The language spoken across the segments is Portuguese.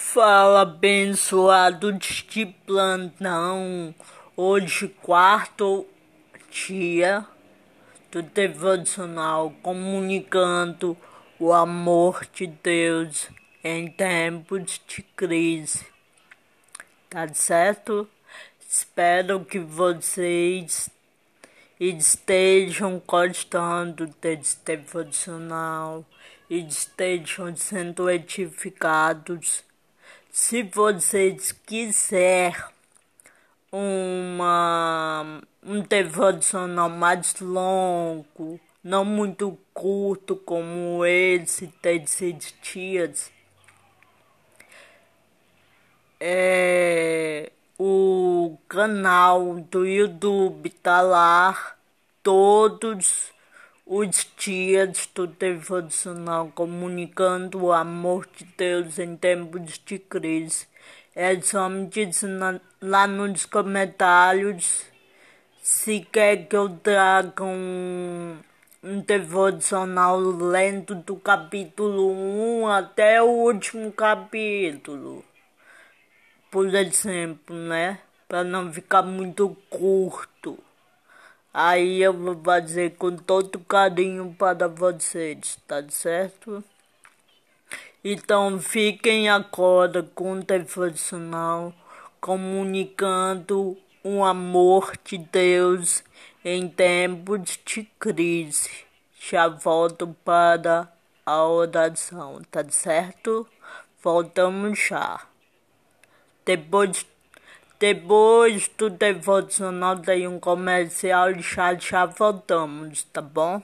Fala abençoado de plantão, hoje quarto dia do devocional comunicando o amor de Deus em tempos de crise. Tá certo? Espero que vocês estejam gostando desse devocional e estejam sendo edificados se vocês quiserem uma, um devocional mais longo, não muito curto como esse desses dias, é, o canal do YouTube tá lá todos os dias do devocional comunicando o amor de Deus em tempos de crise. É me dizer lá nos comentários se quer que eu traga um, um devocional lento do capítulo 1 até o último capítulo. Por exemplo, né? Para não ficar muito curto. Aí eu vou fazer com todo carinho para vocês, tá certo? Então fiquem agora com o devocional comunicando o amor de Deus em tempos de crise. Já volto para a oração, tá certo? Voltamos já. Depois depois do devocional tem um comercial e já já voltamos, tá bom?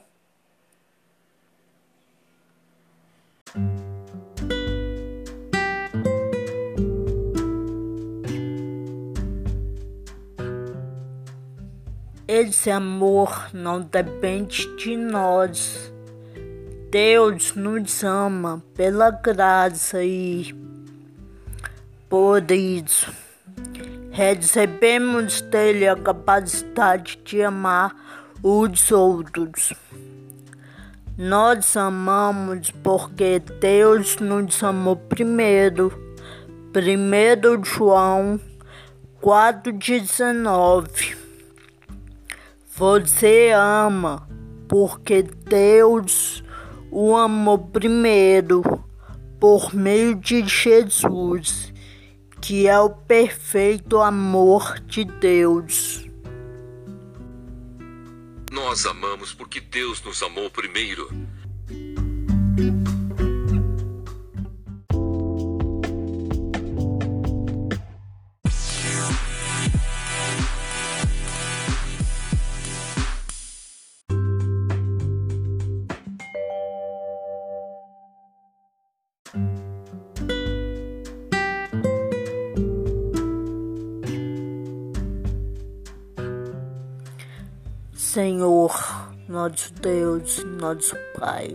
Esse amor não depende de nós. Deus nos ama pela graça e por isso recebemos dele a capacidade de amar os outros. Nós amamos porque Deus nos amou primeiro. 1 João 4,19 Você ama porque Deus o amou primeiro por meio de Jesus que é o perfeito amor de Deus. Nós amamos porque Deus nos amou primeiro. Senhor, nosso Deus, nosso Pai,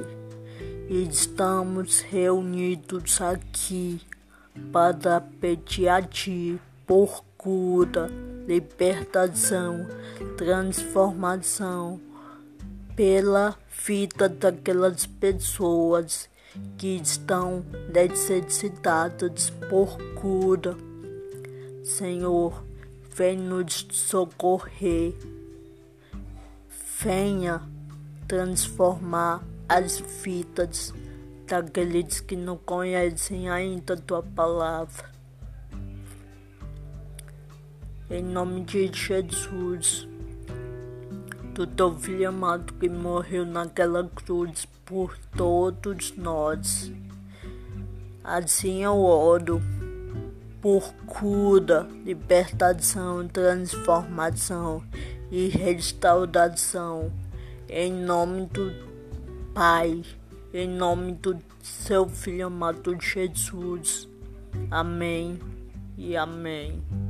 estamos reunidos aqui para pedir a Ti por cura, libertação, transformação pela vida daquelas pessoas que estão necessitadas por cura. Senhor, vem nos socorrer venha transformar as vidas daqueles que não conhecem ainda tua palavra. Em nome de Jesus, do teu filho amado que morreu naquela cruz por todos nós. Assim eu oro por cura, libertação, transformação e restauração. Em nome do Pai, em nome do seu Filho amado Jesus. Amém e amém.